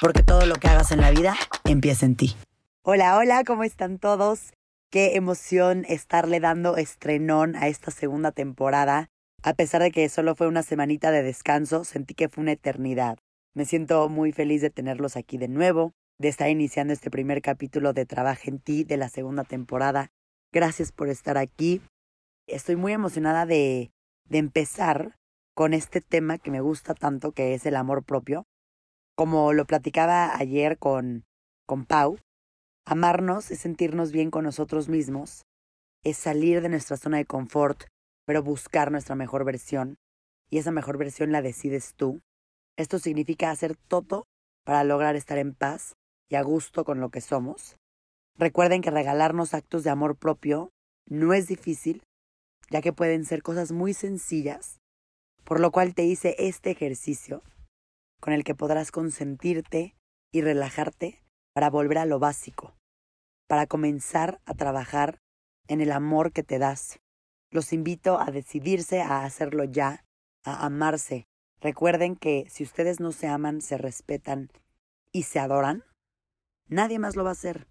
porque todo lo que hagas en la vida empieza en ti. Hola, hola, ¿cómo están todos? Qué emoción estarle dando estrenón a esta segunda temporada. A pesar de que solo fue una semanita de descanso, sentí que fue una eternidad. Me siento muy feliz de tenerlos aquí de nuevo, de estar iniciando este primer capítulo de Trabaja en ti de la segunda temporada. Gracias por estar aquí. Estoy muy emocionada de, de empezar con este tema que me gusta tanto, que es el amor propio. Como lo platicaba ayer con, con Pau, amarnos es sentirnos bien con nosotros mismos, es salir de nuestra zona de confort, pero buscar nuestra mejor versión, y esa mejor versión la decides tú. Esto significa hacer todo para lograr estar en paz y a gusto con lo que somos. Recuerden que regalarnos actos de amor propio no es difícil, ya que pueden ser cosas muy sencillas, por lo cual te hice este ejercicio con el que podrás consentirte y relajarte para volver a lo básico, para comenzar a trabajar en el amor que te das. Los invito a decidirse a hacerlo ya, a amarse. Recuerden que si ustedes no se aman, se respetan y se adoran, nadie más lo va a hacer.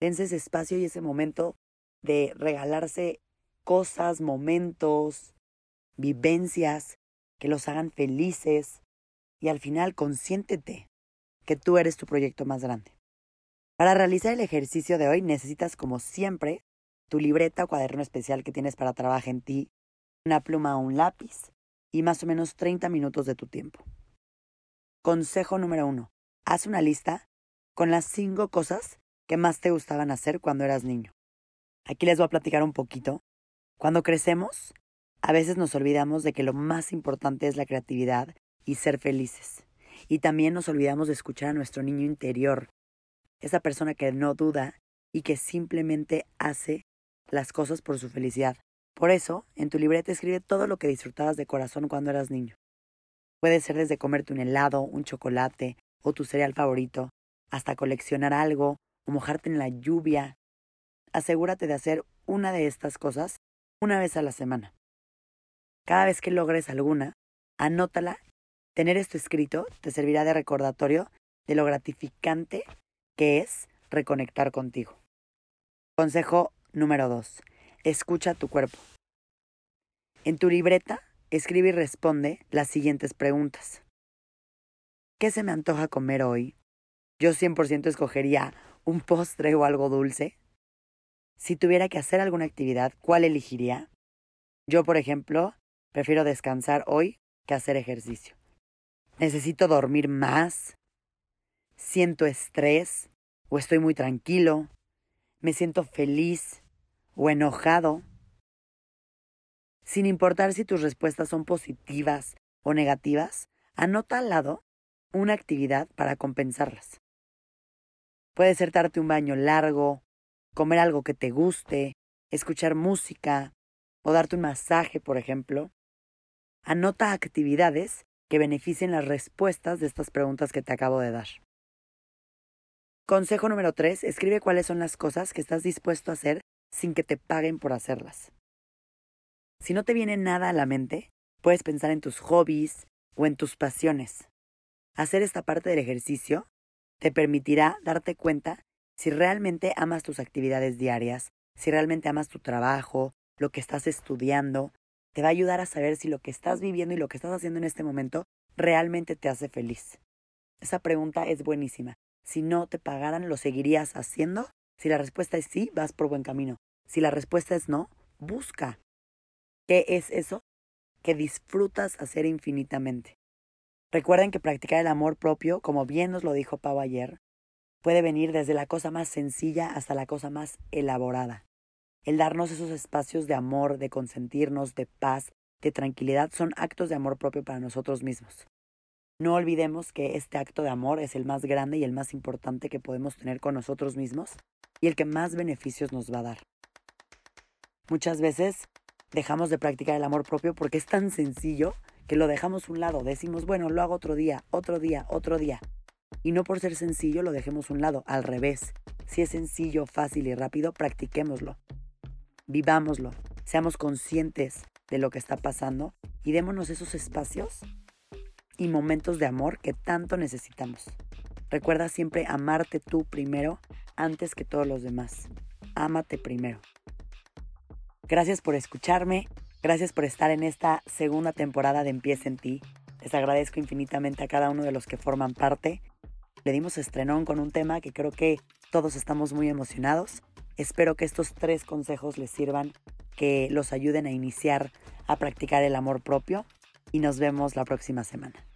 Dense ese espacio y ese momento de regalarse cosas, momentos, vivencias que los hagan felices, y al final consiéntete que tú eres tu proyecto más grande. Para realizar el ejercicio de hoy necesitas, como siempre, tu libreta o cuaderno especial que tienes para trabajar en ti, una pluma o un lápiz y más o menos 30 minutos de tu tiempo. Consejo número uno. Haz una lista con las cinco cosas que más te gustaban hacer cuando eras niño. Aquí les voy a platicar un poquito. Cuando crecemos, a veces nos olvidamos de que lo más importante es la creatividad y ser felices. Y también nos olvidamos de escuchar a nuestro niño interior, esa persona que no duda y que simplemente hace las cosas por su felicidad. Por eso, en tu libreta escribe todo lo que disfrutabas de corazón cuando eras niño. Puede ser desde comerte un helado, un chocolate o tu cereal favorito, hasta coleccionar algo o mojarte en la lluvia. Asegúrate de hacer una de estas cosas una vez a la semana. Cada vez que logres alguna, anótala Tener esto escrito te servirá de recordatorio de lo gratificante que es reconectar contigo. Consejo número 2. Escucha tu cuerpo. En tu libreta, escribe y responde las siguientes preguntas. ¿Qué se me antoja comer hoy? Yo 100% escogería un postre o algo dulce. Si tuviera que hacer alguna actividad, ¿cuál elegiría? Yo, por ejemplo, prefiero descansar hoy que hacer ejercicio. Necesito dormir más. Siento estrés o estoy muy tranquilo. Me siento feliz o enojado. Sin importar si tus respuestas son positivas o negativas, anota al lado una actividad para compensarlas. Puede ser darte un baño largo, comer algo que te guste, escuchar música o darte un masaje, por ejemplo. Anota actividades que beneficien las respuestas de estas preguntas que te acabo de dar. Consejo número 3. Escribe cuáles son las cosas que estás dispuesto a hacer sin que te paguen por hacerlas. Si no te viene nada a la mente, puedes pensar en tus hobbies o en tus pasiones. Hacer esta parte del ejercicio te permitirá darte cuenta si realmente amas tus actividades diarias, si realmente amas tu trabajo, lo que estás estudiando, te va a ayudar a saber si lo que estás viviendo y lo que estás haciendo en este momento realmente te hace feliz. Esa pregunta es buenísima. Si no te pagaran, ¿lo seguirías haciendo? Si la respuesta es sí, vas por buen camino. Si la respuesta es no, busca. ¿Qué es eso que disfrutas hacer infinitamente? Recuerden que practicar el amor propio, como bien nos lo dijo Pau ayer, puede venir desde la cosa más sencilla hasta la cosa más elaborada. El darnos esos espacios de amor, de consentirnos, de paz, de tranquilidad, son actos de amor propio para nosotros mismos. No olvidemos que este acto de amor es el más grande y el más importante que podemos tener con nosotros mismos y el que más beneficios nos va a dar. Muchas veces dejamos de practicar el amor propio porque es tan sencillo que lo dejamos un lado. Decimos, bueno, lo hago otro día, otro día, otro día. Y no por ser sencillo lo dejemos un lado, al revés. Si es sencillo, fácil y rápido, practiquémoslo. Vivámoslo. Seamos conscientes de lo que está pasando y démonos esos espacios y momentos de amor que tanto necesitamos. Recuerda siempre amarte tú primero antes que todos los demás. Ámate primero. Gracias por escucharme, gracias por estar en esta segunda temporada de Empieza en ti. Les agradezco infinitamente a cada uno de los que forman parte. Le dimos estrenón con un tema que creo que todos estamos muy emocionados. Espero que estos tres consejos les sirvan, que los ayuden a iniciar a practicar el amor propio y nos vemos la próxima semana.